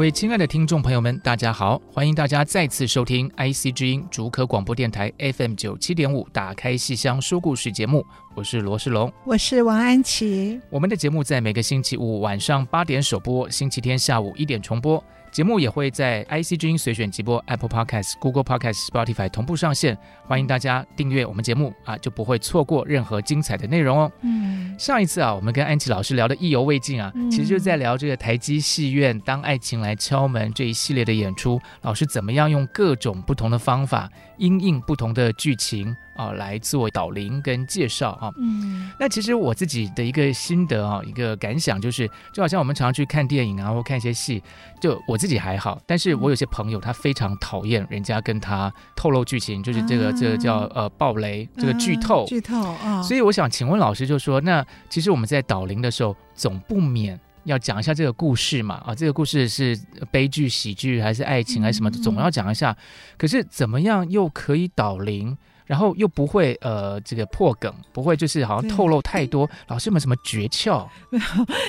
位亲爱的听众朋友们，大家好！欢迎大家再次收听 IC 之音竹科广播电台 FM 九七点五《打开戏箱说故事》节目。我是罗世龙，我是王安琪。我们的节目在每个星期五晚上八点首播，星期天下午一点重播。节目也会在 IC 之音随选即播 Apple Podcast、Google Podcast、Spotify 同步上线，欢迎大家订阅我们节目啊，就不会错过任何精彩的内容哦。嗯，上一次啊，我们跟安琪老师聊的意犹未尽啊，嗯、其实就在聊这个台积戏院《当爱情来敲门》这一系列的演出，老师怎么样用各种不同的方法，因应不同的剧情。啊，来做导聆跟介绍啊。嗯，那其实我自己的一个心得啊，一个感想就是，就好像我们常常去看电影啊，或看一些戏，就我自己还好，但是我有些朋友他非常讨厌人家跟他透露剧情，就是这个、啊、这个叫呃暴雷，这个剧透，剧透啊。所以我想请问老师，就说那其实我们在导聆的时候，总不免要讲一下这个故事嘛。啊，这个故事是悲剧、喜剧还是爱情还是什么，总要讲一下。可是怎么样又可以导聆？然后又不会呃，这个破梗，不会就是好像透露太多。老师有没有什么诀窍？没有，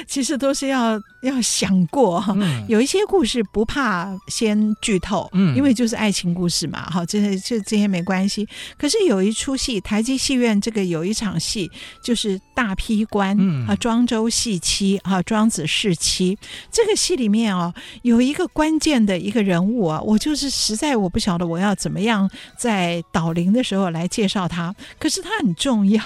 其实都是要要想过有一些故事不怕先剧透，嗯，因为就是爱情故事嘛，哈，这些这这些没关系。可是有一出戏，台积戏院这个有一场戏，就是大批官、嗯、啊，庄周戏妻啊，庄子侍妻。这个戏里面哦，有一个关键的一个人物啊，我就是实在我不晓得我要怎么样在导灵的时候。来介绍他，可是他很重要，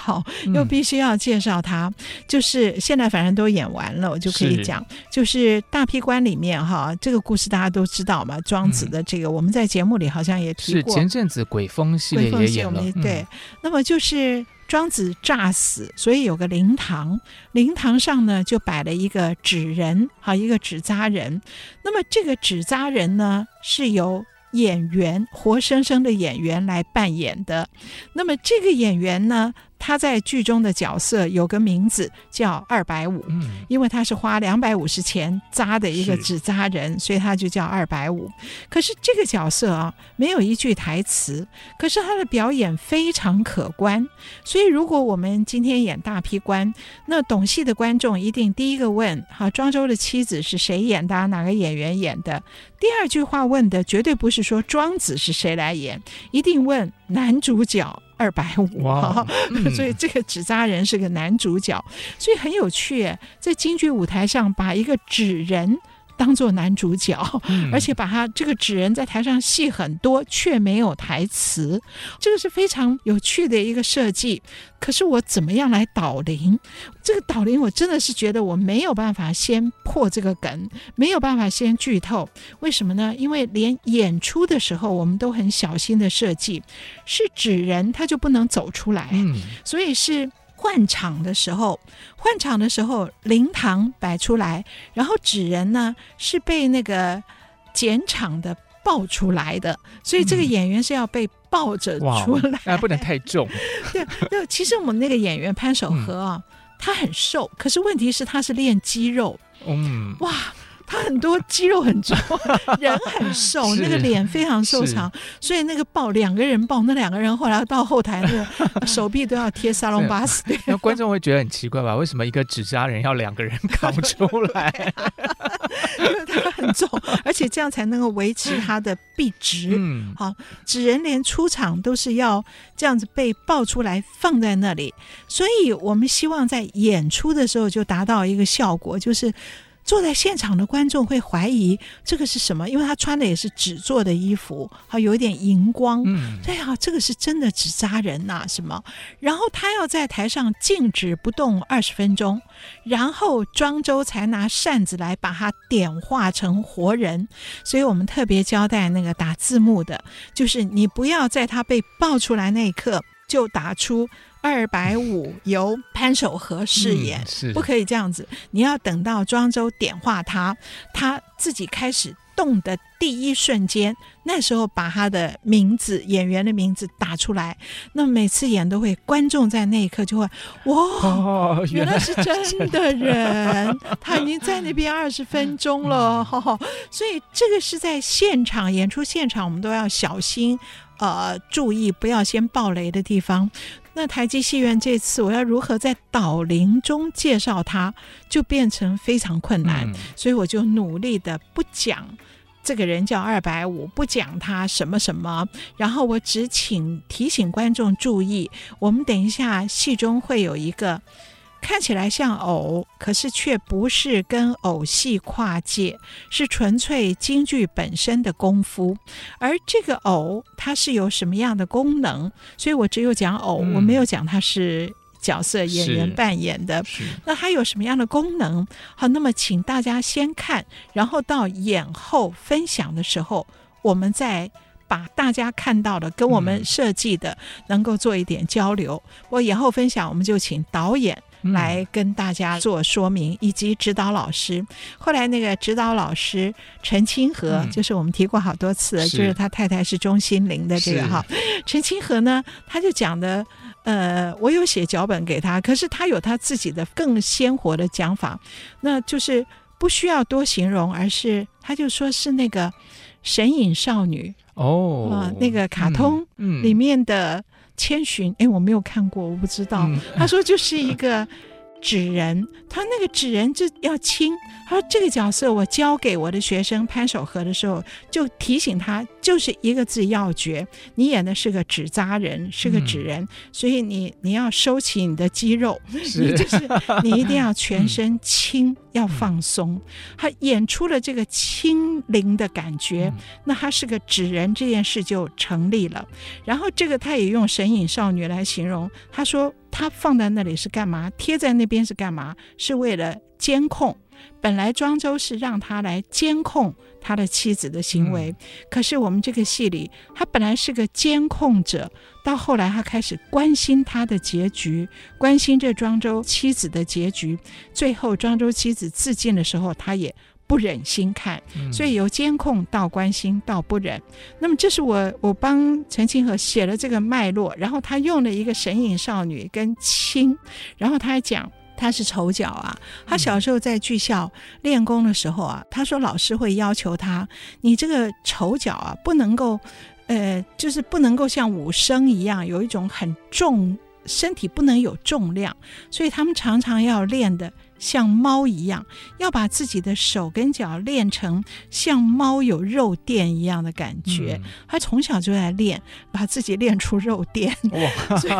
又必须要介绍他。嗯、就是现在反正都演完了，我就可以讲，是就是大批官里面哈，这个故事大家都知道嘛。庄子的这个，嗯、我们在节目里好像也提过。是前阵子鬼风系列也演了，对。嗯、那么就是庄子诈死，所以有个灵堂，灵堂上呢就摆了一个纸人，哈一个纸扎人。那么这个纸扎人呢是由。演员活生生的演员来扮演的，那么这个演员呢，他在剧中的角色有个名字叫二百五，因为他是花两百五十钱扎的一个纸扎人，所以他就叫二百五。可是这个角色啊，没有一句台词，可是他的表演非常可观。所以如果我们今天演大批官，那懂戏的观众一定第一个问：好，庄周的妻子是谁演的？哪个演员演的？第二句话问的绝对不是说庄子是谁来演，一定问男主角。二百五，哇。所以这个纸扎人是个男主角，所以很有趣，在京剧舞台上把一个纸人当做男主角，嗯、而且把他这个纸人在台上戏很多，却没有台词，这个是非常有趣的一个设计。可是我怎么样来导灵？这个导灵我真的是觉得我没有办法先破这个梗，没有办法先剧透。为什么呢？因为连演出的时候我们都很小心的设计，是纸人他就不能走出来，嗯、所以是。换场的时候，换场的时候，灵堂摆出来，然后纸人呢是被那个剪场的抱出来的，所以这个演员是要被抱着出来，啊，不能太重。对，对，其实我们那个演员潘守和啊，嗯、他很瘦，可是问题是他是练肌肉，嗯，哇。他很多肌肉很重，人很瘦，那个脸非常瘦长，所以那个抱两个人抱，那两个人后来到后台，那个 手臂都要贴沙龙巴斯。那观众会觉得很奇怪吧？为什么一个纸扎人要两个人扛出来？因为他很重，而且这样才能够维持他的臂直。嗯，好，纸人连出场都是要这样子被抱出来放在那里，所以我们希望在演出的时候就达到一个效果，就是。坐在现场的观众会怀疑这个是什么，因为他穿的也是纸做的衣服，好有一点荧光。嗯，对啊，这个是真的纸扎人呐、啊，什么？然后他要在台上静止不动二十分钟，然后庄周才拿扇子来把它点化成活人。所以我们特别交代那个打字幕的，就是你不要在他被爆出来那一刻就打出。二百五由潘守和饰演，嗯、是不可以这样子。你要等到庄周点化他，他自己开始动的第一瞬间，那时候把他的名字、演员的名字打出来。那每次演都会，观众在那一刻就会哇，哦、原来是真的人，他已经在那边二十分钟了。所以这个是在现场演出现场，我们都要小心，呃，注意不要先爆雷的地方。那台积戏院这次我要如何在导聆中介绍他，就变成非常困难，嗯、所以我就努力的不讲这个人叫二百五，不讲他什么什么，然后我只请提醒观众注意，我们等一下戏中会有一个。看起来像偶，可是却不是跟偶戏跨界，是纯粹京剧本身的功夫。而这个偶，它是有什么样的功能？所以我只有讲偶，嗯、我没有讲它是角色演员扮演的。那它有什么样的功能？好，那么请大家先看，然后到演后分享的时候，我们再把大家看到的跟我们设计的能够做一点交流。我演后分享，我们就请导演。来跟大家做说明，以及指导老师。后来那个指导老师陈清河，嗯、就是我们提过好多次，是就是他太太是钟心凌的这个哈。陈清河呢，他就讲的，呃，我有写脚本给他，可是他有他自己的更鲜活的讲法，那就是不需要多形容，而是他就说是那个神隐少女哦，那个卡通里面的。千寻，哎，我没有看过，我不知道。嗯、他说就是一个纸人，他那个纸人就要亲。他说这个角色我教给我的学生潘守和的时候，就提醒他，就是一个字要诀。你演的是个纸扎人，是个纸人，嗯、所以你你要收起你的肌肉，你就是你一定要全身轻。嗯要放松，他演出了这个轻灵的感觉，那他是个纸人，这件事就成立了。然后这个他也用神隐少女来形容，他说他放在那里是干嘛？贴在那边是干嘛？是为了监控。本来庄周是让他来监控他的妻子的行为，嗯、可是我们这个戏里，他本来是个监控者，到后来他开始关心他的结局，关心这庄周妻子的结局。最后庄周妻子自尽的时候，他也不忍心看，嗯、所以由监控到关心到不忍。那么这是我我帮陈清河写了这个脉络，然后他用了一个神隐少女跟亲，然后他还讲。他是丑角啊！他小时候在剧校练功的时候啊，他说老师会要求他，你这个丑角啊，不能够，呃，就是不能够像武生一样有一种很重，身体不能有重量，所以他们常常要练的。像猫一样，要把自己的手跟脚练成像猫有肉垫一样的感觉。嗯、他从小就在练，把自己练出肉垫。哇 所以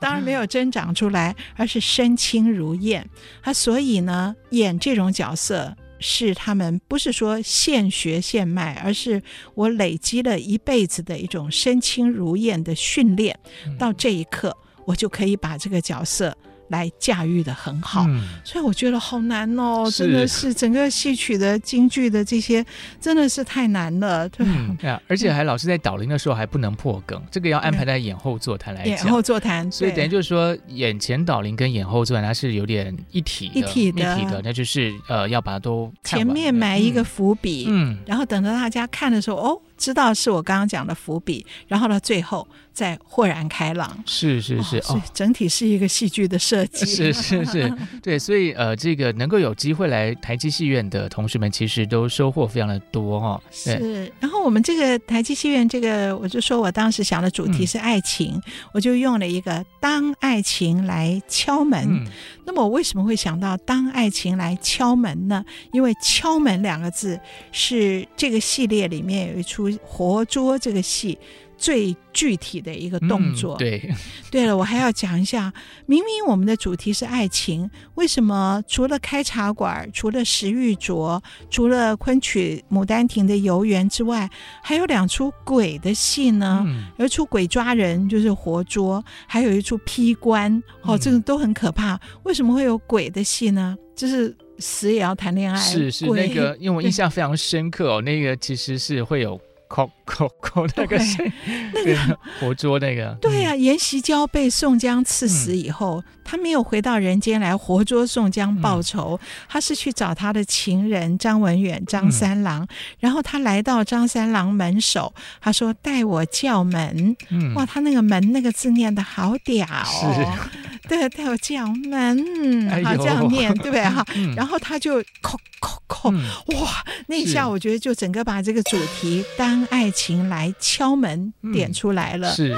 当然没有真长出来，而是身轻如燕。他所以呢，演这种角色是他们不是说现学现卖，而是我累积了一辈子的一种身轻如燕的训练。嗯、到这一刻，我就可以把这个角色。来驾驭的很好，嗯、所以我觉得好难哦，真的是整个戏曲的京剧的这些真的是太难了，对啊，而且还老师在导聆的时候还不能破梗，嗯、这个要安排在演后座谈来讲。演后座谈，所以等于就是说，眼前导聆跟演后座谈它是有点一体，一体的，一体的，那就是呃要把它都前面埋一个伏笔，嗯，然后等到大家看的时候，哦。知道是我刚刚讲的伏笔，然后到，最后再豁然开朗。是是是，哦，整体是一个戏剧的设计。是是是，对，所以呃，这个能够有机会来台基戏院的同学们，其实都收获非常的多哈。是，然后我们这个台基戏院，这个我就说我当时想的主题是爱情，嗯、我就用了一个当爱情来敲门。嗯、那么我为什么会想到当爱情来敲门呢？因为敲门两个字是这个系列里面有一出。活捉这个戏最具体的一个动作。嗯、对，对了，我还要讲一下，明明我们的主题是爱情，为什么除了开茶馆，除了石玉镯，除了昆曲《牡丹亭》的游园之外，还有两出鬼的戏呢？嗯、有一出鬼抓人，就是活捉；还有一出劈棺，哦，这个都很可怕。嗯、为什么会有鬼的戏呢？就是死也要谈恋爱。是是，那个，因为我印象非常深刻哦，那个其实是会有。扣扣扣那个谁，那个 活捉那个，对呀、啊，颜锡娇被宋江刺死以后，嗯、他没有回到人间来活捉宋江报仇，嗯、他是去找他的情人张文远张三郎，嗯、然后他来到张三郎门首，他说带我叫门，嗯、哇，他那个门那个字念的好屌哦，是 对，带我叫门，好这样念对不对哈？嗯、然后他就扣扣扣，哇，那一下我觉得就整个把这个主题当。爱情来敲门，点出来了。是。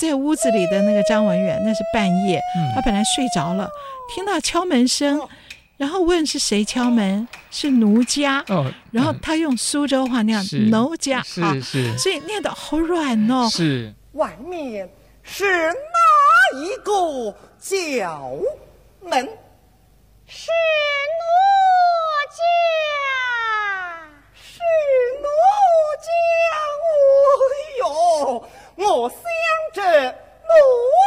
在屋子里的那个张文远，那是半夜，嗯、他本来睡着了，听到敲门声，然后问是谁敲门，是奴家。哦、然后他用苏州话那样，奴家，是是，所以念得好软哦。是，外面是哪一个叫门？是奴家，是奴家。哦哟，我。这奴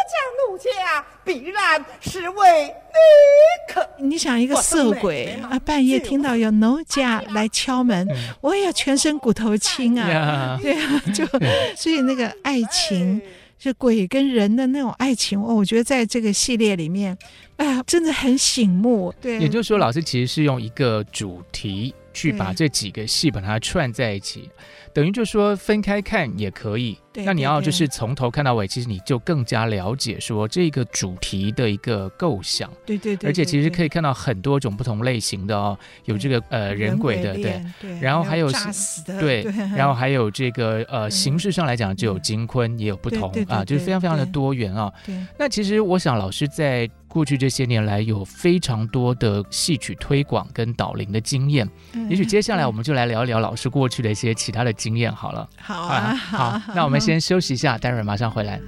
家奴家必然是为女客。你想一个色鬼啊，半夜听到有奴家来敲门，我也要全身骨头轻啊！对啊，就 所以那个爱情，是鬼跟人的那种爱情，哦，我觉得在这个系列里面，哎呀，真的很醒目。对，也就是说，老师其实是用一个主题去把这几个戏把它串在一起。等于就说分开看也可以，对对对，那你要就是从头看到尾，其实你就更加了解说这个主题的一个构想。对对，对而且其实可以看到很多种不同类型的哦，有这个呃人鬼的，对，对，然后还有诈死的，对，然后还有这个呃形式上来讲就有金昆也有不同啊，就是非常非常的多元啊。那其实我想老师在。过去这些年来，有非常多的戏曲推广跟导聆的经验。嗯、也许接下来我们就来聊一聊老师过去的一些其他的经验好了。好啊，好，好，那我们先休息一下，待会儿马上回来。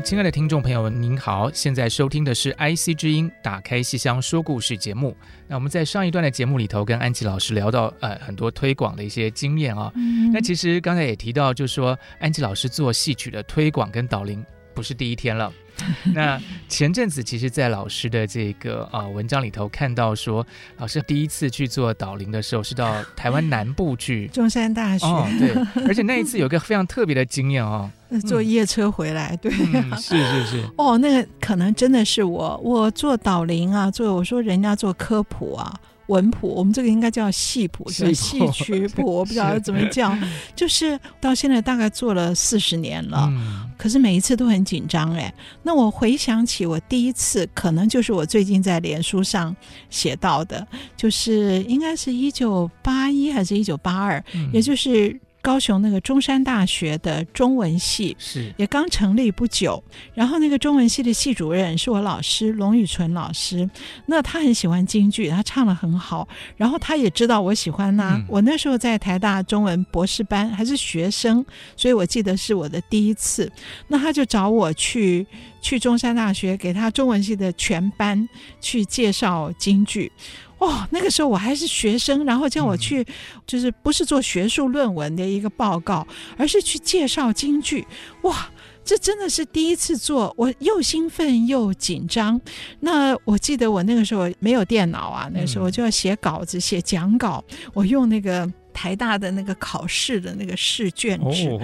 位亲爱的听众朋友们，您好！现在收听的是 IC 之音打开戏箱说故事节目。那我们在上一段的节目里头，跟安琪老师聊到呃很多推广的一些经验啊、哦。嗯、那其实刚才也提到，就是说安琪老师做戏曲的推广跟导聆不是第一天了。那前阵子，其实，在老师的这个啊、呃、文章里头看到说，老师第一次去做导聆的时候，是到台湾南部去 中山大学。哦，对，而且那一次有一个非常特别的经验哦，坐夜车回来，对、嗯，是是是。哦，那个可能真的是我，我做导聆啊，做我说人家做科普啊。文谱，我们这个应该叫戏谱，是戏曲谱，我不知道怎么叫。就是到现在大概做了四十年了，嗯、可是每一次都很紧张哎。那我回想起我第一次，可能就是我最近在脸书上写到的，就是应该是一九八一还是一九八二，也就是。高雄那个中山大学的中文系是也刚成立不久，然后那个中文系的系主任是我老师龙宇纯老师，那他很喜欢京剧，他唱的很好，然后他也知道我喜欢他，嗯、我那时候在台大中文博士班还是学生，所以我记得是我的第一次，那他就找我去去中山大学给他中文系的全班去介绍京剧。哦，那个时候我还是学生，然后叫我去，就是不是做学术论文的一个报告，而是去介绍京剧。哇，这真的是第一次做，我又兴奋又紧张。那我记得我那个时候没有电脑啊，那时候我就要写稿子、写讲稿，我用那个。台大的那个考试的那个试卷纸，哦、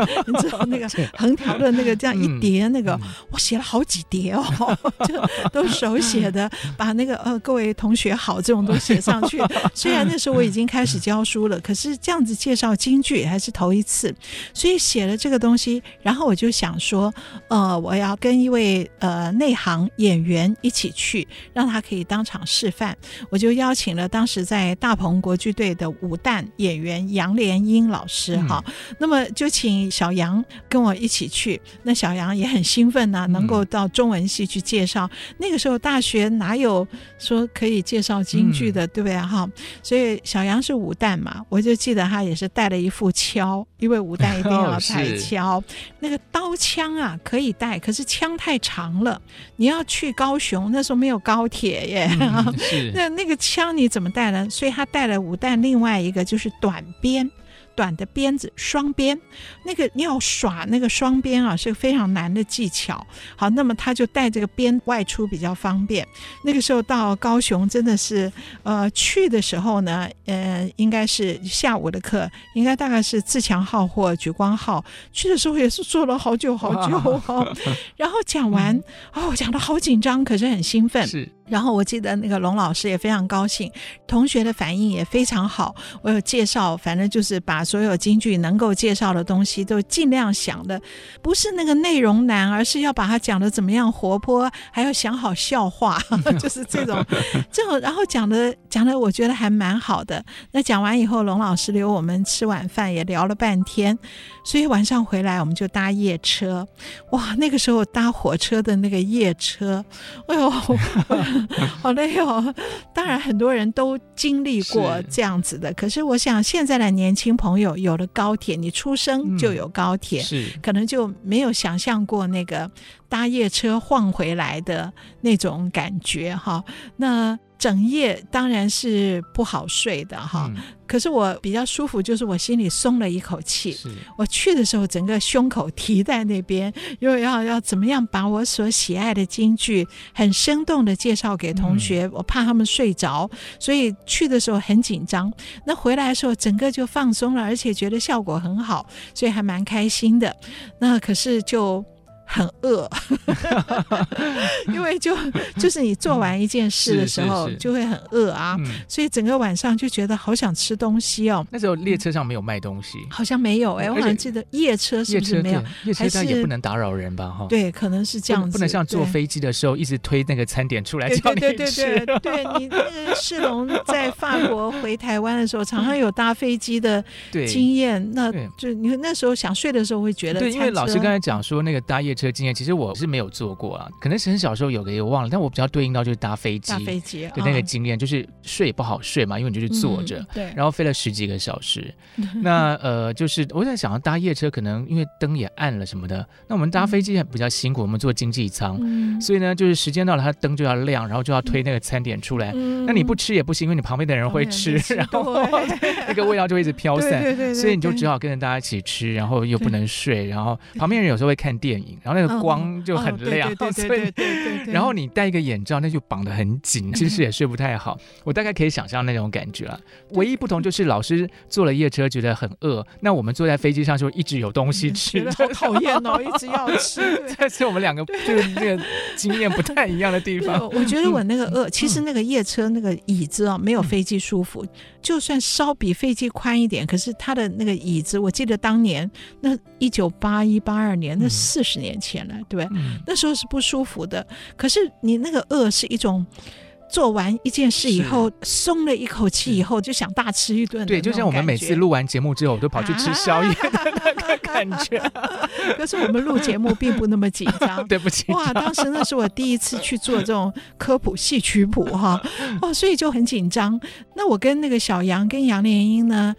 你知道那个 横条的那个这样一叠，那个、嗯、我写了好几叠哦，就都手写的，把那个呃各位同学好这种都写上去。虽然那时候我已经开始教书了，可是这样子介绍京剧还是头一次，所以写了这个东西，然后我就想说，呃，我要跟一位呃内行演员一起去，让他可以当场示范。我就邀请了当时在大鹏国剧队的武旦。演员杨连英老师哈，嗯、那么就请小杨跟我一起去。那小杨也很兴奋呐、啊，能够到中文系去介绍。嗯、那个时候大学哪有说可以介绍京剧的，嗯、对不对哈？所以小杨是武旦嘛，我就记得他也是带了一副敲，因为武旦一定要带敲。哦、那个刀枪啊可以带，可是枪太长了，你要去高雄，那时候没有高铁耶。嗯、那那个枪你怎么带呢？所以他带了武旦另外一个。就是短边。短的鞭子，双鞭，那个你要耍那个双鞭啊，是个非常难的技巧。好，那么他就带这个鞭外出比较方便。那个时候到高雄真的是，呃，去的时候呢，呃，应该是下午的课，应该大概是自强号或举光号。去的时候也是坐了好久好久，哦，然后讲完，哦，讲得好紧张，可是很兴奋。是。然后我记得那个龙老师也非常高兴，同学的反应也非常好。我有介绍，反正就是把。所有京剧能够介绍的东西都尽量想的，不是那个内容难，而是要把它讲的怎么样活泼，还要想好笑话，就是这种这种，然后讲的讲的，我觉得还蛮好的。那讲完以后，龙老师留我们吃晚饭，也聊了半天，所以晚上回来我们就搭夜车。哇，那个时候搭火车的那个夜车，哎呦，好累哦。当然很多人都经历过这样子的，是可是我想现在的年轻朋友。朋友有了高铁，你出生就有高铁，嗯、是可能就没有想象过那个搭夜车晃回来的那种感觉哈。那整夜当然是不好睡的哈。嗯可是我比较舒服，就是我心里松了一口气。我去的时候，整个胸口提在那边，因为要要怎么样把我所喜爱的京剧很生动的介绍给同学，嗯、我怕他们睡着，所以去的时候很紧张。那回来的时候，整个就放松了，而且觉得效果很好，所以还蛮开心的。那可是就。很饿，因为就就是你做完一件事的时候就会很饿啊，所以整个晚上就觉得好想吃东西哦。那时候列车上没有卖东西，好像没有哎，我好像记得夜车是不是没有？夜车上也不能打扰人吧？哈，对，可能是这样子，不能像坐飞机的时候一直推那个餐点出来叫你吃。对对对对，对你那个世龙在法国回台湾的时候，常常有搭飞机的 经验，那就你那时候想睡的时候会觉得，对，因为老师刚才讲说那个搭夜。车经验其实我是没有坐过啊，可能是很小时候有个也忘了，但我比较对应到就是搭飞机，搭飞机对那个经验，就是睡也不好睡嘛，因为你就是坐着，对，然后飞了十几个小时，那呃就是我在想搭夜车可能因为灯也暗了什么的，那我们搭飞机比较辛苦，我们坐经济舱，所以呢就是时间到了，它灯就要亮，然后就要推那个餐点出来，那你不吃也不行，因为你旁边的人会吃，然后那个味道就会一直飘散，所以你就只好跟着大家一起吃，然后又不能睡，然后旁边人有时候会看电影。然后那个光就很亮，所以然后你戴一个眼罩，那就绑得很紧，其实 也睡不太好。我大概可以想象那种感觉了。唯一不同就是老师坐了夜车觉得很饿，那我们坐在飞机上就一直有东西吃，好讨厌哦，一直要吃。这是我们两个就是那个经验不太一样的地方。我觉得我那个饿，其实那个夜车那个椅子啊，没有飞机舒服。就算稍比飞机宽一点，可是它的那个椅子，我记得当年那一九八一八二年，那四十年前了，对不对？嗯、那时候是不舒服的。可是你那个饿是一种。做完一件事以后，松了一口气以后，就想大吃一顿。对，就像我们每次录完节目之后，都跑去吃宵夜的那个感觉。可是我们录节目并不那么紧张。对不起。哇，当时那是我第一次去做这种科普戏曲谱哈，哦，所以就很紧张。那我跟那个小杨跟杨莲英呢，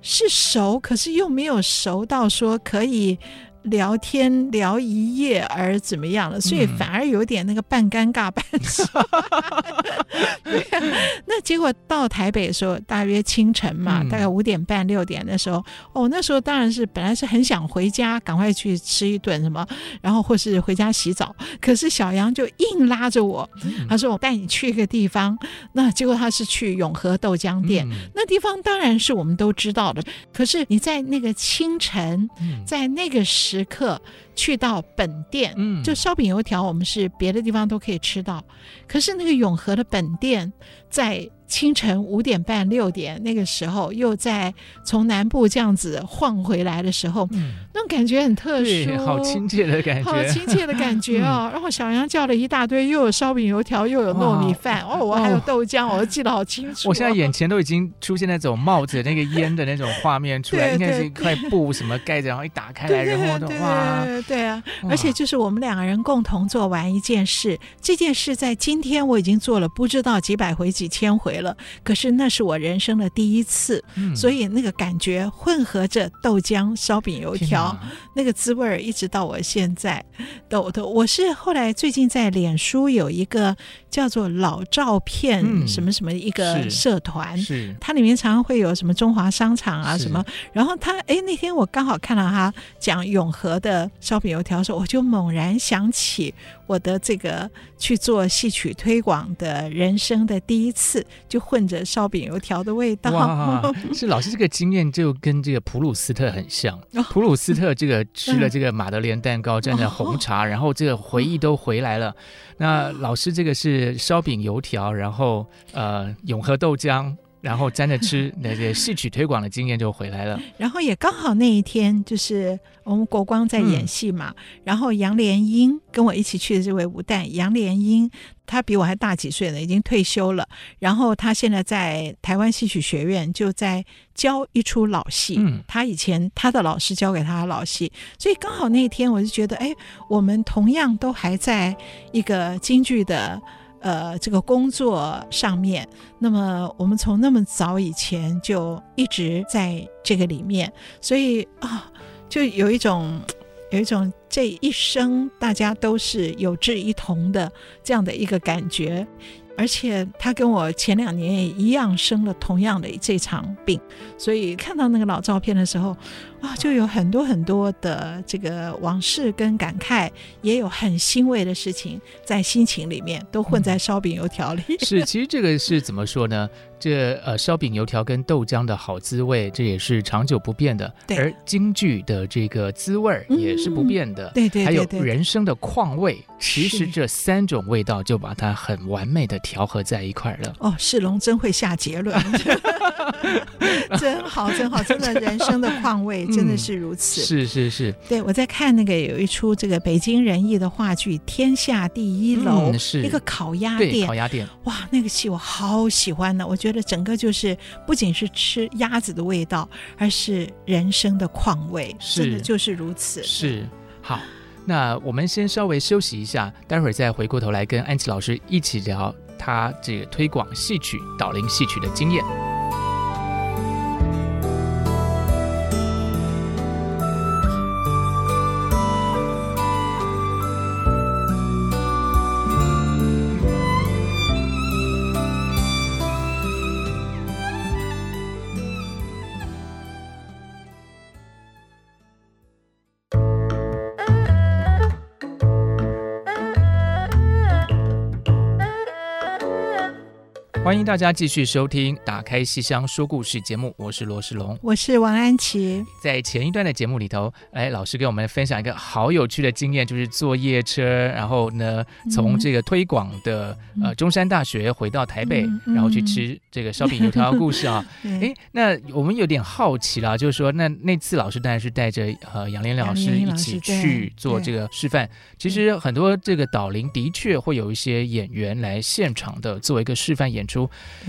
是熟，可是又没有熟到说可以。聊天聊一夜而怎么样了，所以反而有点那个半尴尬半笑。对啊，那结果到台北的时候，大约清晨嘛，大概五点半六点的时候，哦，那时候当然是本来是很想回家，赶快去吃一顿什么，然后或是回家洗澡。可是小杨就硬拉着我，他说：“我带你去一个地方。”那结果他是去永和豆浆店，那地方当然是我们都知道的。可是你在那个清晨，在那个时刻。去到本店，嗯，就烧饼油条，我们是别的地方都可以吃到，可是那个永和的本店在。清晨五点半六点那个时候，又在从南部这样子晃回来的时候，嗯、那种感觉很特殊，好亲切的感觉，好亲切的感觉哦。嗯、然后小杨叫了一大堆，又有烧饼油条，又有糯米饭，哇。哦，我还有豆浆，哦、我都记得好清楚、哦。我现在眼前都已经出现那种冒着那个烟的那种画面出来，应该是一块布什么盖着，然后一打开来，然后的话，对啊，而且就是我们两个人共同做完一件事，这件事在今天我已经做了不知道几百回几千回了。了，可是那是我人生的第一次，嗯、所以那个感觉混合着豆浆、烧饼、油条，那个滋味儿一直到我现在都都。我是后来最近在脸书有一个叫做老照片什么什么一个社团，嗯、是它里面常常会有什么中华商场啊什么，然后他哎那天我刚好看到他讲永和的烧饼油条的时候，我就猛然想起。我的这个去做戏曲推广的人生的第一次，就混着烧饼油条的味道。哇，是老师这个经验就跟这个普鲁斯特很像。哦、普鲁斯特这个吃了这个马德莲蛋糕，蘸着红茶，哦、然后这个回忆都回来了。那老师这个是烧饼油条，然后呃永和豆浆。然后沾着吃，那些戏曲推广的经验就回来了。然后也刚好那一天，就是我们国光在演戏嘛。嗯、然后杨连英跟我一起去的这位吴旦，杨连英，他比我还大几岁呢，已经退休了。然后他现在在台湾戏曲学院就在教一出老戏。嗯，他以前他的老师教给他的老戏，所以刚好那一天我就觉得，哎，我们同样都还在一个京剧的。呃，这个工作上面，那么我们从那么早以前就一直在这个里面，所以啊，就有一种 有一种这一生大家都是有志一同的这样的一个感觉。而且他跟我前两年也一样生了同样的这场病，所以看到那个老照片的时候，啊，就有很多很多的这个往事跟感慨，也有很欣慰的事情在心情里面都混在烧饼油条里。嗯。是，其实这个是怎么说呢？这呃，烧饼油条跟豆浆的好滋味，这也是长久不变的。对而京剧的这个滋味也是不变的。嗯、对，对，对对，还有人生的况味，其实这三种味道就把它很完美的调和在一块了。哦，世龙真会下结论，真好，真好，真的人生的况味真的是如此。嗯、是是是，对我在看那个有一出这个北京人艺的话剧《天下第一楼》，嗯、是一个烤鸭店，烤鸭店。哇，那个戏我好喜欢呢，我觉得。整个就是不仅是吃鸭子的味道，而是人生的况味，真的就是如此。是好，那我们先稍微休息一下，待会儿再回过头来跟安琪老师一起聊他这个推广戏曲、导聆戏曲的经验。欢迎大家继续收听《打开戏箱说故事》节目，我是罗世龙，我是王安琪。在前一段的节目里头，哎，老师给我们分享一个好有趣的经验，就是坐夜车，然后呢，从这个推广的、嗯、呃中山大学回到台北，嗯、然后去吃这个烧饼油条的故事啊。哎 对，那我们有点好奇啦，就是说，那那次老师当然是带着呃杨连老师一起去做这个示范。其实很多这个导聆的确会有一些演员来现场的做一个示范演出。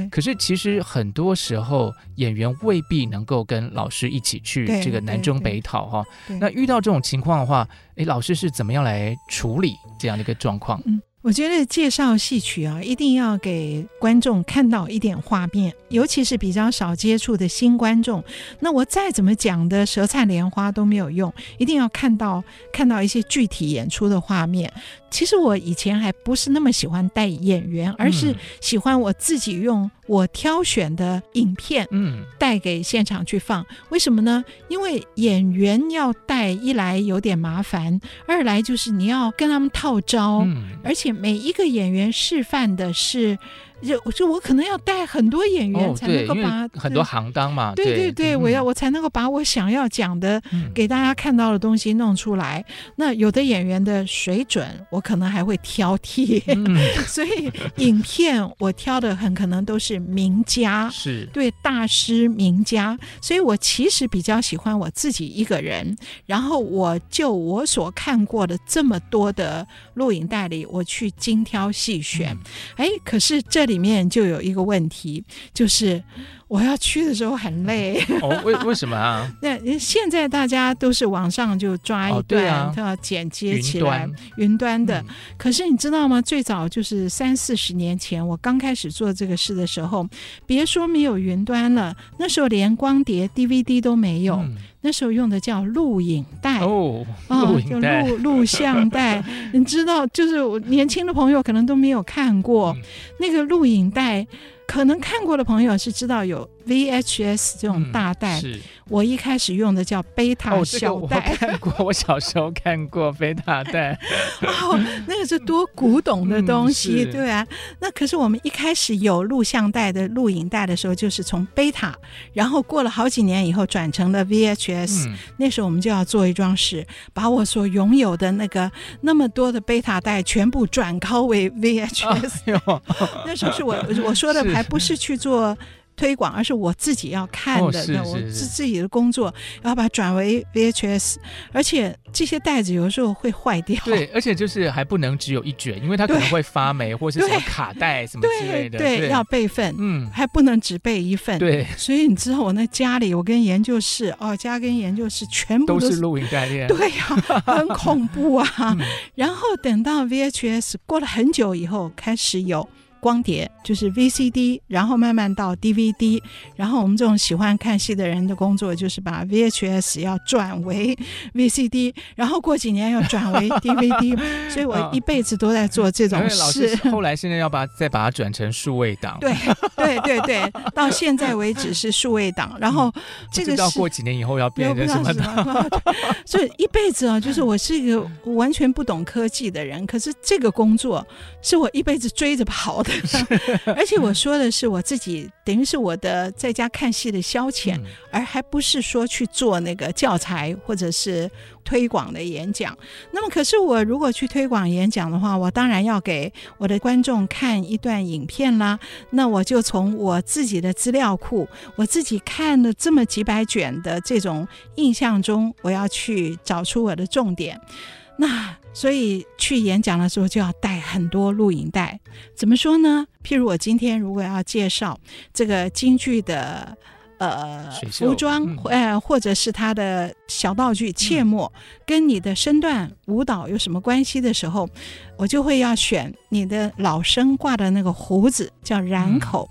可是其实很多时候演员未必能够跟老师一起去这个南征北讨哈。那遇到这种情况的话，诶，老师是怎么样来处理这样的一个状况？嗯，我觉得介绍戏曲啊，一定要给观众看到一点画面，尤其是比较少接触的新观众。那我再怎么讲的舌灿莲花都没有用，一定要看到 看到一些具体演出的画面。其实我以前还不是那么喜欢带演员，而是喜欢我自己用我挑选的影片，嗯，带给现场去放。为什么呢？因为演员要带，一来有点麻烦，二来就是你要跟他们套招，而且每一个演员示范的是。就就我可能要带很多演员才能够把、哦、很多行当嘛，对对对，我要我才能够把我想要讲的、嗯、给大家看到的东西弄出来。那有的演员的水准，我可能还会挑剔，嗯、所以影片我挑的很可能都是名家，是对大师名家。所以我其实比较喜欢我自己一个人，然后我就我所看过的这么多的录影带里，我去精挑细选。哎、嗯，可是这里。里面就有一个问题，就是我要去的时候很累。哦，为为什么啊？那现在大家都是网上就抓一段，它要剪接起来，云端的。可是你知道吗？最早就是三四十年前，我刚开始做这个事的时候，别说没有云端了，那时候连光碟、DVD 都没有。那时候用的叫录影带哦，录影带、录录像带，你知道，就是我年轻的朋友可能都没有看过、嗯、那个录影带。可能看过的朋友是知道有 VHS 这种大带，嗯、我一开始用的叫贝塔小带。哦这个、我看过，我小时候看过贝塔带。哦，那个是多古董的东西，嗯、对啊。那可是我们一开始有录像带的录影带的时候，就是从贝塔，然后过了好几年以后转成了 VHS、嗯。那时候我们就要做一桩事，把我所拥有的那个那么多的贝塔带全部转拷为 VHS、哦。那时候是我我说的还不是去做推广，而是我自己要看的，哦、那我自自己的工作，要把它转为 VHS，而且这些袋子有时候会坏掉。对，而且就是还不能只有一卷，因为它可能会发霉，或是什么卡带什么之类的。对，对，要备份，嗯，还不能只备一份。对，所以你知道我那家里，我跟研究室哦，家跟研究室全部都是，都是录影带链。对呀、啊，很恐怖啊。嗯、然后等到 VHS 过了很久以后，开始有。光碟就是 VCD，然后慢慢到 DVD，然后我们这种喜欢看戏的人的工作就是把 VHS 要转为 VCD，然后过几年要转为 DVD，所以我一辈子都在做这种事。后来现在要把再把它转成数位档。对对对对，到现在为止是数位档，然后这个是、过几年以后要变成什么档？所以一辈子啊，就是我是一个完全不懂科技的人，可是这个工作是我一辈子追着跑的。而且我说的是我自己，等于是我的在家看戏的消遣，嗯、而还不是说去做那个教材或者是推广的演讲。那么，可是我如果去推广演讲的话，我当然要给我的观众看一段影片啦。那我就从我自己的资料库，我自己看了这么几百卷的这种印象中，我要去找出我的重点。那所以去演讲的时候就要带很多录影带。怎么说呢？譬如我今天如果要介绍这个京剧的呃服装，呃或者是他的小道具切末，跟你的身段舞蹈有什么关系的时候，我就会要选你的老生挂的那个胡子叫染口，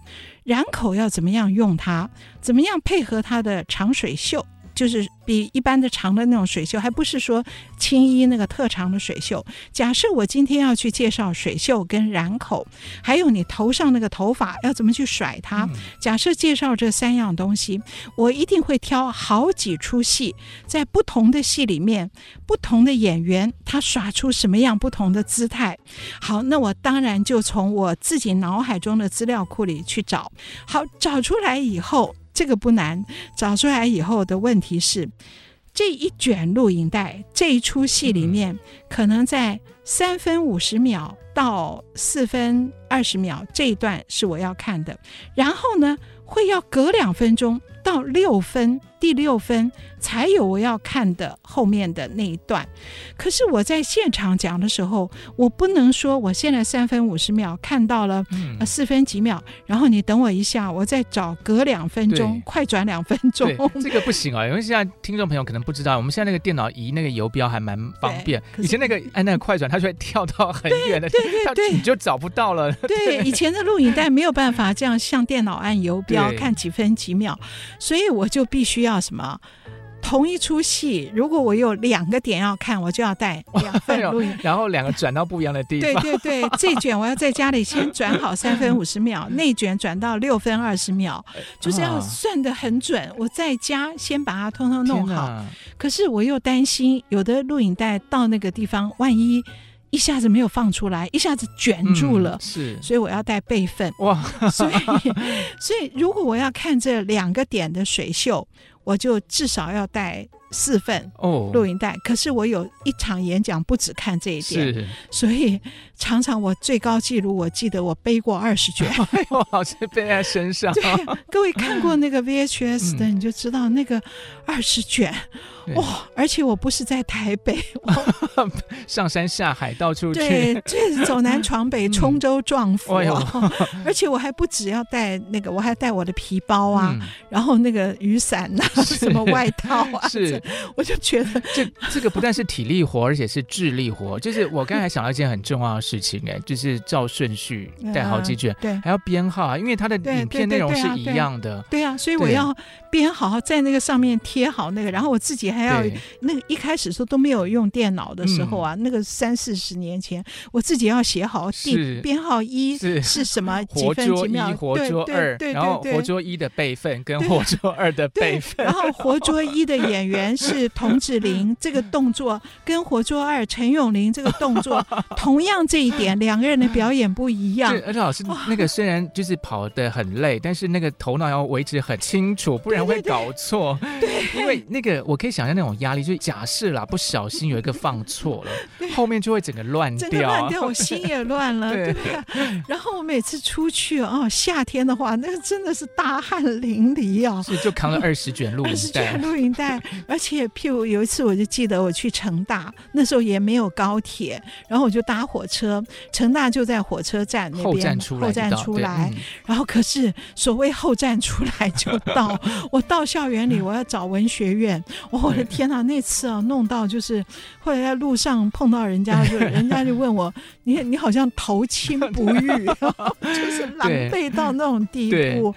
髯口要怎么样用它？怎么样配合它的长水袖？就是比一般的长的那种水袖，还不是说青衣那个特长的水袖。假设我今天要去介绍水袖跟染口，还有你头上那个头发要怎么去甩它。假设介绍这三样东西，我一定会挑好几出戏，在不同的戏里面，不同的演员他耍出什么样不同的姿态。好，那我当然就从我自己脑海中的资料库里去找。好，找出来以后。这个不难，找出来以后的问题是，这一卷录影带这一出戏里面，可能在三分五十秒到四分二十秒这一段是我要看的，然后呢，会要隔两分钟。到六分，第六分才有我要看的后面的那一段。可是我在现场讲的时候，我不能说我现在三分五十秒看到了呃四分几秒，然后你等我一下，我再找隔两分钟快转两分钟。这个不行啊，因为现在听众朋友可能不知道，我们现在那个电脑移那个游标还蛮方便。以前那个按那个快转，它就会跳到很远的，对对对，你就找不到了。对，以前的录影带没有办法这样像电脑按游标看几分几秒，所以我就必须要什么？同一出戏，如果我有两个点要看，我就要带两份录音，然后两个转到不一样的地方。对对对，这卷我要在家里先转好三分五十秒，那卷转到六分二十秒，就是要算的很准。我在家先把它通通弄好。可是我又担心，有的录影带到那个地方，万一一下子没有放出来，一下子卷住了，嗯、是，所以我要带备份。哇，所以 所以如果我要看这两个点的水秀。我就至少要带四份哦录影带，可是我有一场演讲不只看这一点，所以常常我最高纪录，我记得我背过二十卷，哎呦，好像背在身上。对，各位看过那个 VHS 的，你就知道那个二十卷。哇！而且我不是在台北，上山下海到处去，对，这走南闯北，冲州撞佛。而且我还不只要带那个，我还带我的皮包啊，然后那个雨伞呐，什么外套啊，是，我就觉得这这个不但是体力活，而且是智力活。就是我刚才想到一件很重要的事情，哎，就是照顺序带好几卷，对，还要编号啊，因为它的影片内容是一样的，对啊，所以我要编好，在那个上面贴好那个，然后我自己还。还要那个一开始说都没有用电脑的时候啊，那个三四十年前，我自己要写好第编号一是什么 几分几秒，活捉二，然后活捉一的备份跟活捉二的备份，然后 活捉一的演员是童子玲，这个动作跟活捉二陈永麟这个动作同样这一点，两个人的表演不一样。而且老师那个虽然就是跑的很累，但是那个头脑要维持很清楚，不然会搞错。对，因为那个我可以想。那种压力，就假设啦，不小心有一个放错了，后面就会整个乱掉，乱掉，我心也乱了，对不对？然后我每次出去啊，夏天的话，那个真的是大汗淋漓啊，所以就扛了二十卷录影带，二十卷录影带，而且譬如有一次，我就记得我去成大，那时候也没有高铁，然后我就搭火车，成大就在火车站那边，后站出来，后站出来，然后可是所谓后站出来就到，我到校园里，我要找文学院，我。天哪，那次啊，弄到就是后来在路上碰到人家，就人家就问我，你你好像头亲 不愈，就是狼狈到那种地步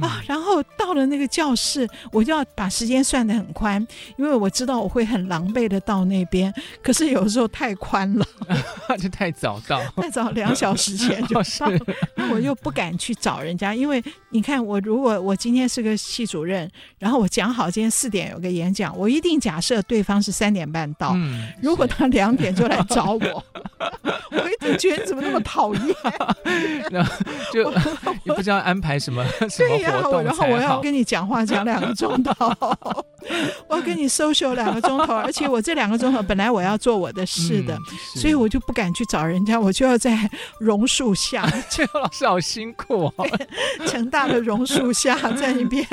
啊。然后到了那个教室，我就要把时间算得很宽，因为我知道我会很狼狈的到那边。可是有时候太宽了，就太早到，太早两小时前就上，那我又不敢去找人家，因为你看我如果我今天是个系主任，然后我讲好今天四点有个演讲，我一定。定假设对方是三点半到，嗯、如果他两点就来找我，我一定觉得你怎么那么讨厌？然后就也不知道安排什么 什么活动，然后我要跟你讲话讲两个钟头，我要跟你 social 两个钟头，而且我这两个钟头本来我要做我的事的，嗯、所以我就不敢去找人家，我就要在榕树下。这个老师好辛苦哦，成大的榕树下在那边，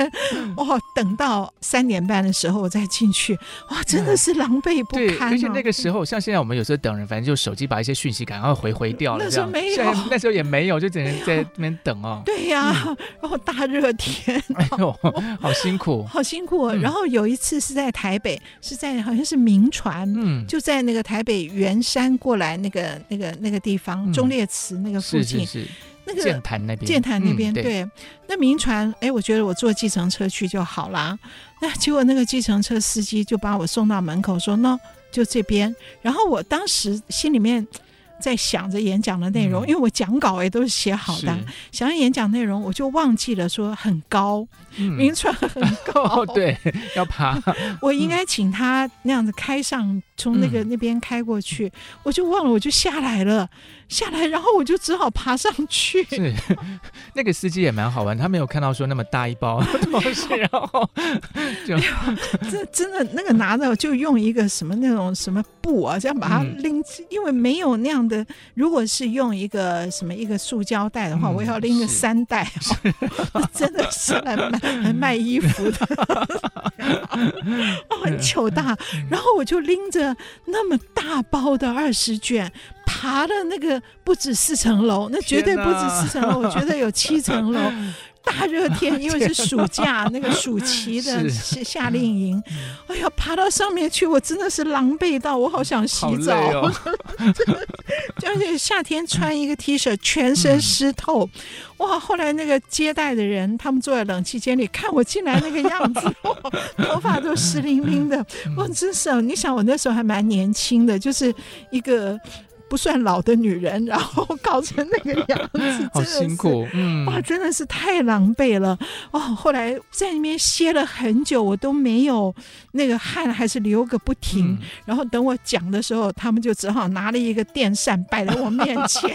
哇，等到三点半的时候我再进去。哇，真的是狼狈不堪，啊。而且那个时候，像现在我们有时候等人，反正就手机把一些讯息赶快回回掉了。那时候没有，那时候也没有，就只能在那边等哦。对呀，啊，嗯、然 后大热天，哎呦，好辛苦，好辛苦。然后有一次是在台北，是在好像是铭传，嗯，就在那个台北圆山过来那个那个那个地方，忠烈祠那个附近。是是是那个建潭那边，剑潭那边，对，那民船，哎，我觉得我坐计程车去就好啦。那结果那个计程车司机就把我送到门口，说：“那就这边。”然后我当时心里面在想着演讲的内容，因为我讲稿也都是写好的，想要演讲内容，我就忘记了说很高，铭传很高，对，要爬。我应该请他那样子开上，从那个那边开过去，我就忘了，我就下来了。下来，然后我就只好爬上去。是，那个司机也蛮好玩，他没有看到说那么大一包东西，然后就这真的那个拿着就用一个什么那种什么布啊，这样把它拎因为没有那样样的，如果是用一个什么一个塑胶袋的话，嗯、我要拎个三袋，真的是来卖来卖衣服的，哦，很糗大。然后我就拎着那么大包的二十卷，爬了那个不止四层楼，那绝对不止四层楼，我觉得有七层楼。大热天，因为是暑假，那个暑期的夏令营，哎呀，爬到上面去，我真的是狼狈到我好想洗澡，哦、而 且夏天穿一个 T 恤，全身湿透，嗯、哇！后来那个接待的人，他们坐在冷气间里看我进来那个样子，头发都湿淋淋的，我真是，你想我那时候还蛮年轻的，就是一个。不算老的女人，然后搞成那个样子，好辛苦，嗯，哇，真的是太狼狈了哦。后来在那边歇了很久，我都没有那个汗，还是流个不停。嗯、然后等我讲的时候，他们就只好拿了一个电扇摆在我面前，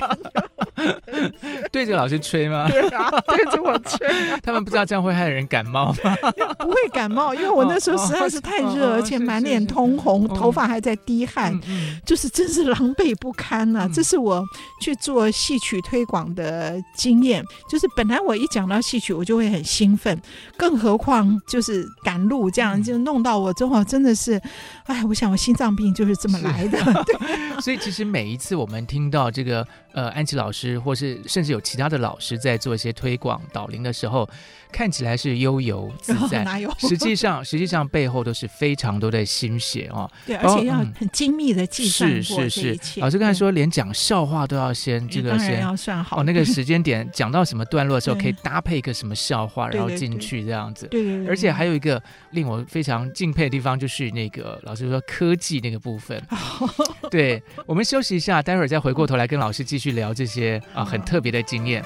对着老师吹吗？对啊，对着我吹。他们不知道这样会害人感冒吗？不会感冒，因为我那时候实在是太热，而且满脸通红，头发还在滴汗，嗯、就是真是狼狈不堪。看呐，这是我去做戏曲推广的经验。就是本来我一讲到戏曲，我就会很兴奋，更何况就是赶路这样，就弄到我正好真的是，哎，我想我心脏病就是这么来的。对，所以其实每一次我们听到这个呃安琪老师，或是甚至有其他的老师在做一些推广导聆的时候。看起来是悠游自在，哦、实际上 实际上背后都是非常多的心血哦。对，而且要很精密的计算。是是是，老师刚才说，连讲笑话都要先这个先要算好哦，那个时间点讲到什么段落的时候，可以搭配一个什么笑话，然后进去这样子。对对对。而且还有一个令我非常敬佩的地方，就是那个老师说科技那个部分。对，我们休息一下，待会儿再回过头来跟老师继续聊这些啊很特别的经验。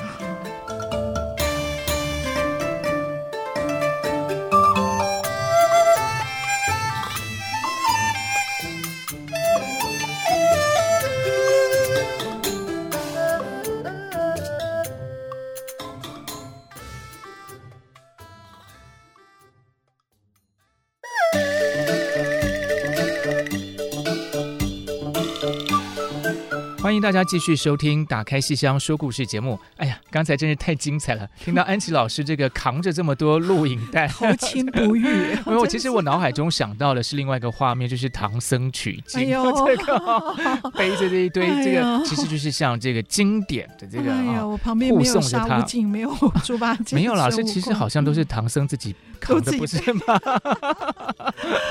欢迎大家继续收听《打开戏箱说故事》节目。哎呀，刚才真是太精彩了！听到安琪老师这个扛着这么多录影带，豪情不渝。没有，其实我脑海中想到的是另外一个画面，就是唐僧取经，这个背着这一堆，这个其实就是像这个经典的这个哎呀，我旁边没有沙悟净，没有猪八戒，没有老师，其实好像都是唐僧自己扛的，不是吗？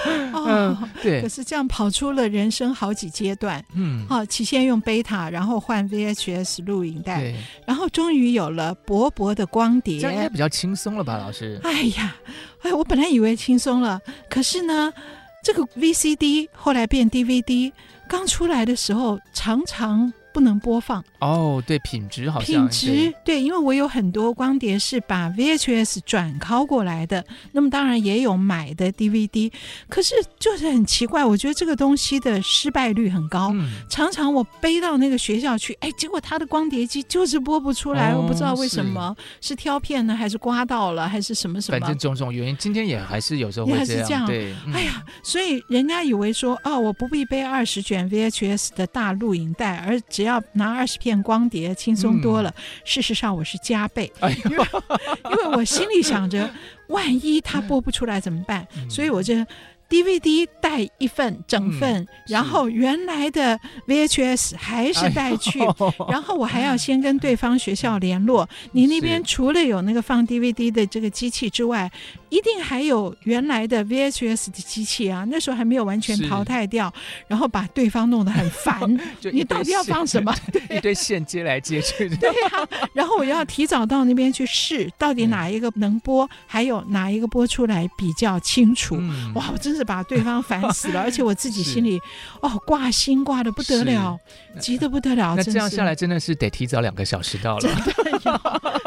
嗯，对。可是这样跑出了人生好几阶段，嗯，好，起先用贝塔。然后换 VHS 录影带，然后终于有了薄薄的光碟，这样应该比较轻松了吧，老师？哎呀，哎，我本来以为轻松了，可是呢，这个 VCD 后来变 DVD，刚出来的时候常常。不能播放。哦，对，品质好像品质对，对，因为我有很多光碟是把 VHS 转拷过来的，那么当然也有买的 DVD，可是就是很奇怪，我觉得这个东西的失败率很高，嗯、常常我背到那个学校去，哎，结果他的光碟机就是播不出来，哦、我不知道为什么，是，是挑片呢，还是刮到了，还是什么？什么，反正种种原因，今天也还是有时候会这样，是这样。对，嗯、哎呀，所以人家以为说，哦，我不必背二十卷 VHS 的大录影带，而只只要拿二十片光碟，轻松多了。嗯、事实上，我是加倍，哎、因为因为我心里想着，万一他播不出来怎么办？嗯、所以我就。DVD 带一份整份，嗯、然后原来的 VHS 还是带去，哎、然后我还要先跟对方学校联络。你那边除了有那个放 DVD 的这个机器之外，一定还有原来的 VHS 的机器啊。那时候还没有完全淘汰掉，然后把对方弄得很烦。你到底要放什么？一堆线接来接去的。对呀、啊，然后我要提早到那边去试，到底哪一个能播，嗯、还有哪一个播出来比较清楚。嗯、哇，我真是。把对方烦死了，而且我自己心里哦挂心挂的不得了，急得不得了。那这样下来真的是得提早两个小时到了。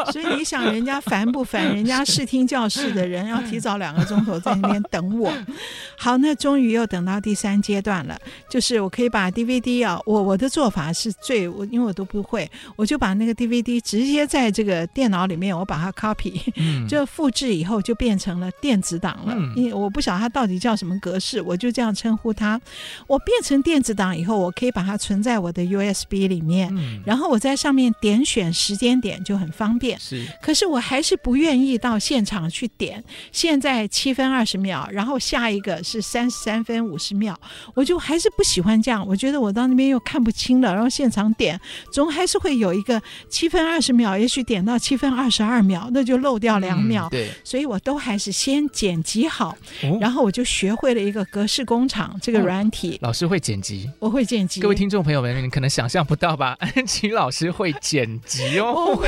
所以你想，人家烦不烦？人家视听教室的人要提早两个钟头在那边等我。好，那终于又等到第三阶段了，就是我可以把 DVD 啊，我我的做法是最我因为我都不会，我就把那个 DVD 直接在这个电脑里面，我把它 copy，嗯，就复制以后就变成了电子档了。嗯，因为我不晓得它到底叫什么格式，我就这样称呼它。我变成电子档以后，我可以把它存在我的 USB 里面，嗯，然后我在上面点选时间点就很方便。是，可是我还是不愿意到现场去点。现在七分二十秒，然后下一个是三十三分五十秒，我就还是不喜欢这样。我觉得我到那边又看不清了，然后现场点总还是会有一个七分二十秒，也许点到七分二十二秒，那就漏掉两秒。嗯、对，所以我都还是先剪辑好，哦、然后我就学会了一个格式工厂这个软体。哦、老师会剪辑，我会剪辑。各位听众朋友们，你可能想象不到吧？安琪老师会剪辑哦。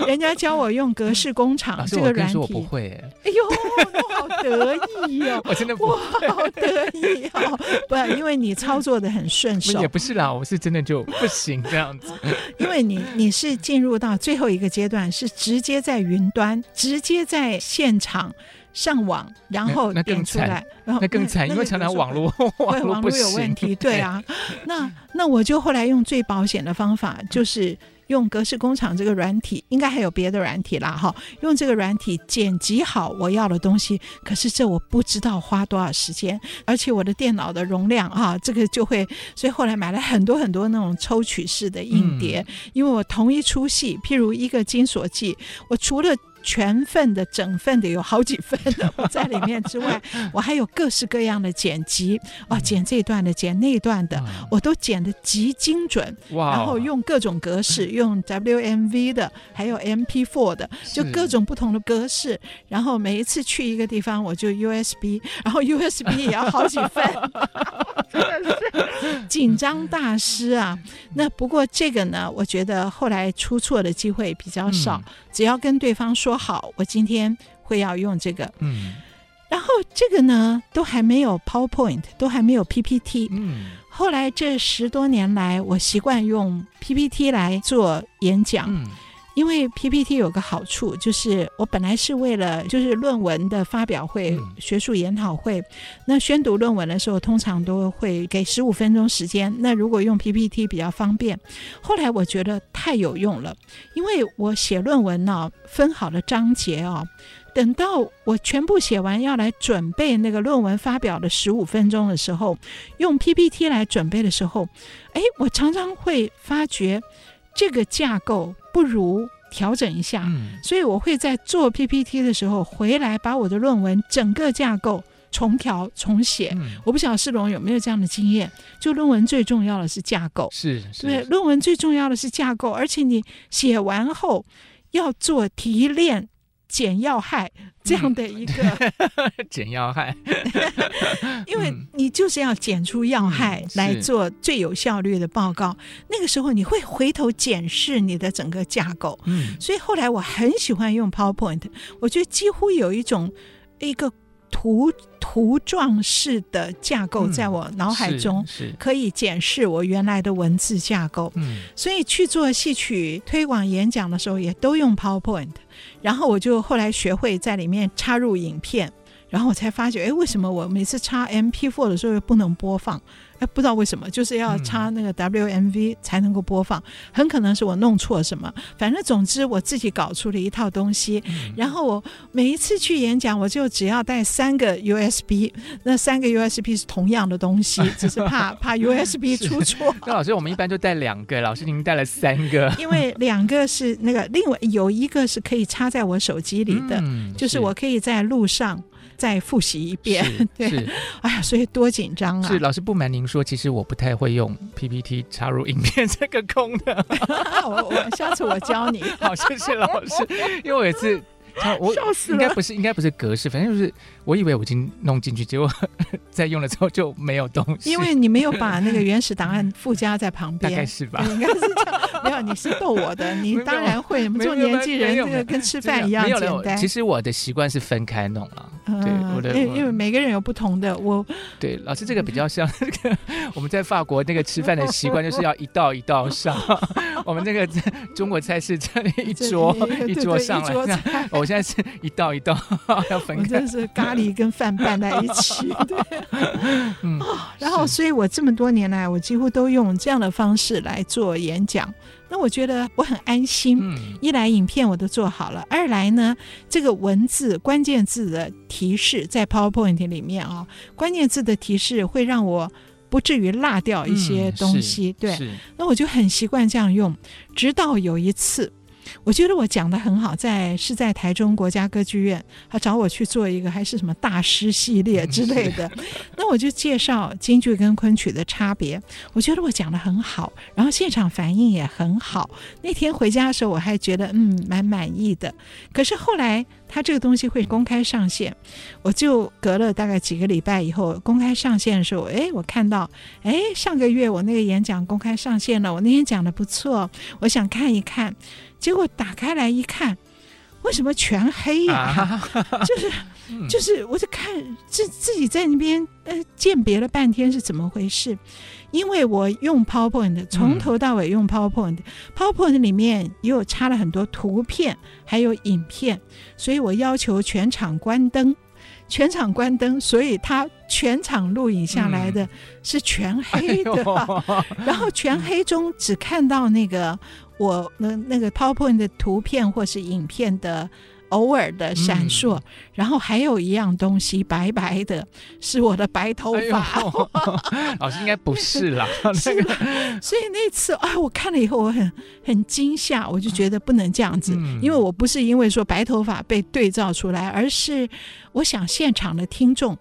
人家教我用格式工厂这个软体，我不会。哎呦，我好得意哦！我真的不会，我好得意哦！不，因为你操作的很顺手。也不是啦，我是真的就不行这样子。因为你你是进入到最后一个阶段，是直接在云端，直接在现场上网，然后点出来，然后那更惨，因为常常网络网络有问题。对啊，那那我就后来用最保险的方法，就是。用格式工厂这个软体，应该还有别的软体啦，哈。用这个软体剪辑好我要的东西，可是这我不知道花多少时间，而且我的电脑的容量啊，这个就会，所以后来买了很多很多那种抽取式的硬碟，嗯、因为我同一出戏，譬如一个《金锁记》，我除了全份的、整份的有好几份在里面之外，我还有各式各样的剪辑哦，剪这一段的，剪那一段的，我都剪得极精准。哇！然后用各种格式，用 WMV 的，还有 MP4 的，就各种不同的格式。然后每一次去一个地方，我就 USB，然后 USB 也要好几份，真的是紧张大师啊！那不过这个呢，我觉得后来出错的机会比较少，只要跟对方说。好，我今天会要用这个。嗯，然后这个呢，都还没有 PowerPoint，都还没有 PPT。嗯，后来这十多年来，我习惯用 PPT 来做演讲。嗯。因为 PPT 有个好处，就是我本来是为了就是论文的发表会、嗯、学术研讨会，那宣读论文的时候，通常都会给十五分钟时间。那如果用 PPT 比较方便，后来我觉得太有用了，因为我写论文呢、哦，分好了章节哦，等到我全部写完要来准备那个论文发表的十五分钟的时候，用 PPT 来准备的时候，哎，我常常会发觉。这个架构不如调整一下，嗯，所以我会在做 PPT 的时候回来把我的论文整个架构重调重写。嗯，我不晓得世龙有没有这样的经验？就论文最重要的是架构，是，是对，论文最重要的是架构，而且你写完后要做提炼。简要害这样的一个 减要害，因为你就是要减出要害来做最有效率的报告。那个时候你会回头检视你的整个架构。嗯，所以后来我很喜欢用 PowerPoint，我觉得几乎有一种一个。图图状式的架构在我脑海中可以检视我原来的文字架构，嗯，所以去做戏曲推广演讲的时候也都用 PowerPoint，然后我就后来学会在里面插入影片，然后我才发觉，哎，为什么我每次插 MP4 的时候又不能播放？哎，不知道为什么，就是要插那个 WMV 才能够播放，嗯、很可能是我弄错什么。反正总之我自己搞出了一套东西，嗯、然后我每一次去演讲，我就只要带三个 USB，那三个 USB 是同样的东西，只是怕 怕 USB 出错。那老师，我们一般就带两个，老师您带了三个，因为两个是那个，另外有一个是可以插在我手机里的，嗯、就是我可以在路上。再复习一遍，对，哎呀，所以多紧张啊！是老师不瞒您说，其实我不太会用 PPT 插入影片这个功能。我我下次我教你。好，谢谢老师，因为我也是。我应该不是，应该不是格式，反正就是我以为我已经弄进去，结果 在用了之后就没有东西。因为你没有把那个原始档案附加在旁边，大概是吧？应该是这样。没有，你是逗我的，你当然会。我们做年纪人，这个跟吃饭一样简单。其实我的习惯是分开弄啊。对，我的，因为每个人有不同的。我对老师这个比较像那 个我们在法国那个吃饭的习惯，就是要一道一道上。我们那个中国菜是这里一桌一桌上来，我现在是一道一道要分开，真是咖喱跟饭拌在一起。对，嗯，然后所以我这么多年来，我几乎都用这样的方式来做演讲。那我觉得我很安心，一来影片我都做好了，二来呢，这个文字关键字的提示在 PowerPoint 里面啊，关键字的提示会让我不至于落掉一些东西。对，那我就很习惯这样用，直到有一次。我觉得我讲的很好，在是在台中国家歌剧院，他找我去做一个还是什么大师系列之类的，那我就介绍京剧跟昆曲的差别。我觉得我讲的很好，然后现场反应也很好。那天回家的时候，我还觉得嗯蛮满意的。可是后来他这个东西会公开上线，我就隔了大概几个礼拜以后公开上线的时候，哎，我看到哎上个月我那个演讲公开上线了，我那天讲的不错，我想看一看。结果打开来一看，为什么全黑呀？啊？就是，就是，我就看自自己在那边呃鉴别了半天是怎么回事。因为我用 PowerPoint，从头到尾用 PowerPoint，PowerPoint、嗯、PowerPoint 里面也有插了很多图片，还有影片，所以我要求全场关灯，全场关灯，所以他全场录影下来的是全黑的，哎、然后全黑中只看到那个。我那那个 PowerPoint 的图片或是影片的偶尔的闪烁，嗯，然后还有一样东西白白的，是我的白头发。哎、老师应该不是啦，是那个。所以那次啊，我看了以后我很很惊吓，我就觉得不能这样子，嗯，因为我不是因为说白头发被对照出来，而是我想现场的听众，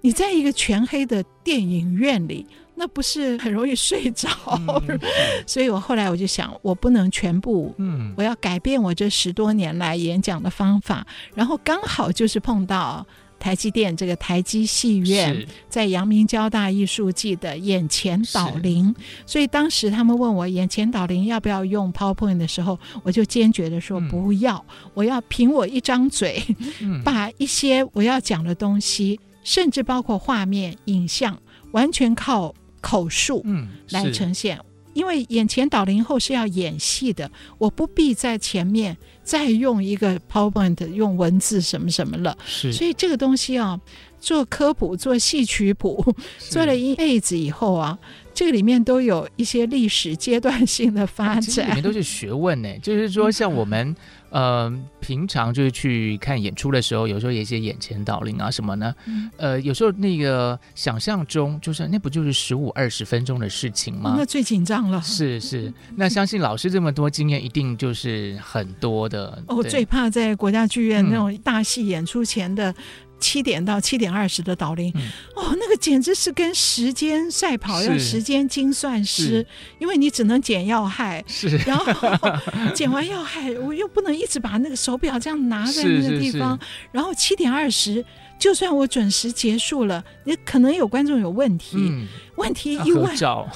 你在一个全黑的电影院里。那不是很容易睡着，嗯，所以我后来我就想，我不能全部，嗯，我要改变我这十多年来演讲的方法，然后刚好就是碰到台积电这个台积戏院在阳明交大艺术季的眼前导聆，所以当时他们问我眼前导聆要不要用 PowerPoint 的时候，我就坚决的说不要，嗯，我要凭我一张嘴，嗯，把一些我要讲的东西，甚至包括画面、影像，完全靠。口述嗯来呈现，嗯，因为眼前导灵后是要演戏的，我不必在前面再用一个 PowerPoint 用文字什么什么了，是，所以这个东西啊，做科普做戏曲谱做了一辈子以后啊。这个里面都有一些历史阶段性的发展，这里面都是学问呢。就是说，像我们呃平常就是去看演出的时候，有时候有一些眼前导令啊什么呢？呃，有时候那个想象中就是那不就是十五二十分钟的事情吗？那最紧张了。是是，那相信老师这么多经验，一定就是很多的。我最怕在国家剧院那种大戏演出前的。七点到七点二十的导聆，嗯，哦，那个简直是跟时间赛跑，要时间精算师，因为你只能捡要害，是，然后 捡完要害，我又不能一直把那个手表这样拿在那个地方，然后七点二十，就算我准时结束了，也可能有观众有问题，嗯、问题一问，要合照，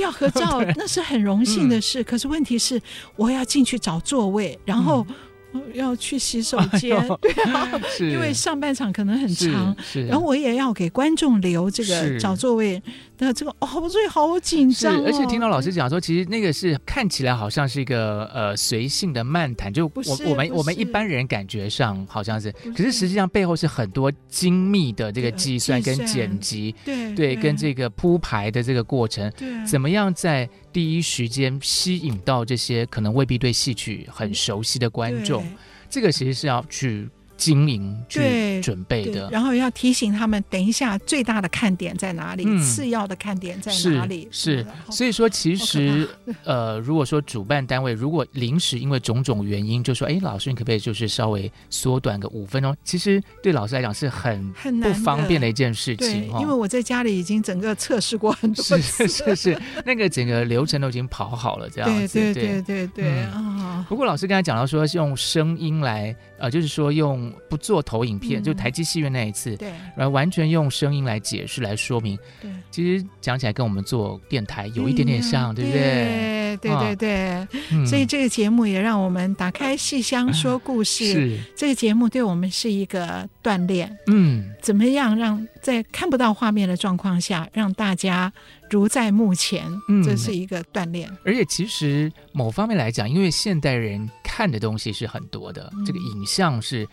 要合照那是很荣幸的事，嗯，可是问题是我要进去找座位，然后。嗯要去洗手间，哎，对啊，因为上半场可能很长，然后我也要给观众留这个找座位。的这个哦，所以好紧张哦。而且听到老师讲说，其实那个是看起来好像是一个呃随性的漫谈，就我我们我们一般人感觉上好像是，是可是。实际上背后是很多精密的这个计算跟剪辑，对对，跟这个铺排的这个过程，对，怎么样在第一时间吸引到这些可能未必对戏曲很熟悉的观众，这个其实是要去。经营去准备的，然后要提醒他们，等一下最大的看点在哪里？嗯、次要的看点在哪里？是，是所以说其实呃，如果说主办单位如果临时因为种种原因，就说哎，老师你可不可以就是稍微缩短个五分钟？其实对老师来讲是很很不方便的一件事情。因为我在家里已经整个测试过很多次，是是是，那个整个流程都已经跑好了，这样子。对对对对对啊、嗯！不过老师刚才讲到说用声音来呃，就是说用。不做投影片，嗯、就台积戏院那一次，对，然后完全用声音来解释、来说明。对，其实讲起来跟我们做电台有一点点像，嗯、对不对？对对对对对，嗯所以这个节目也让我们打开戏箱说故事。是，这个节目对我们是一个锻炼，嗯，怎么样让在看不到画面的状况下，让大家如在目前，嗯这是一个锻炼。而且其实某方面来讲，因为现代人看的东西是很多的，嗯这个影像是。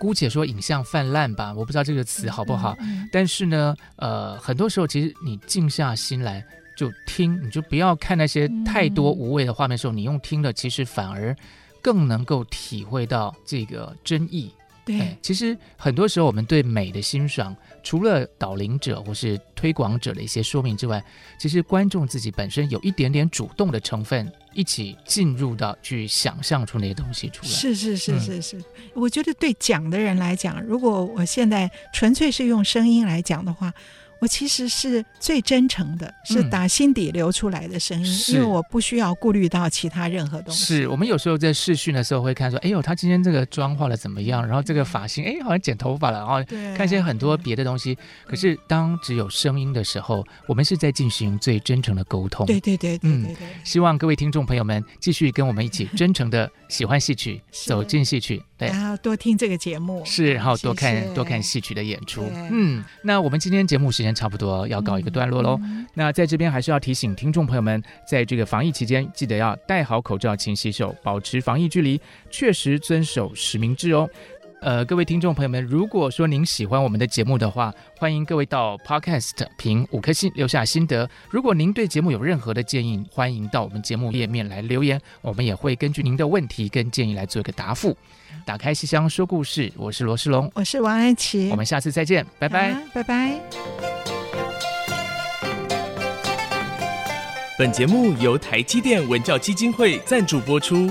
姑且说影像泛滥吧，我不知道这个词好不好。嗯但是呢，呃，很多时候其实你静下心来就听，你就不要看那些太多无谓的画面的时候，你用听的，其实反而更能够体会到这个真意。对哎，其实很多时候我们对美的欣赏，除了导领者或是推广者的一些说明之外，其实观众自己本身有一点点主动的成分，一起进入到去想象出那些东西出来。是是是嗯是是，我觉得对讲的人来讲，如果我现在纯粹是用声音来讲的话，我其实是最真诚的，是打心底流出来的声音，是因为我不需要顾虑到其他任何东西。是我们有时候在试训的时候会看说，哎呦，他今天这个妆化的怎么样？然后这个发型，哎，好像剪头发了，然后对看一些很多别的东西。可是当只有声音的时候，我们是在进行最真诚的沟通。对对对对嗯对对，希望各位听众朋友们继续跟我们一起 真诚的喜欢戏曲，走进戏曲。对。然后多听这个节目，是，然后多看多看戏曲的演出。嗯，那我们今天节目时间差不多要告一个段落喽。嗯那在这边还是要提醒听众朋友们，在这个防疫期间，记得要戴好口罩、勤洗手，保持防疫距离，确实遵守实名制哦。呃，各位听众朋友们，如果说您喜欢我们的节目的话，欢迎各位到 Podcast 评五颗星，留下心得。如果您对节目有任何的建议，欢迎到我们节目页面来留言，我们也会根据您的问题跟建议来做一个答复。打开戏箱说故事，我是罗世龙，我是王安琪，我们下次再见，拜拜。好拜拜。本节目由台积电文教基金会赞助播出。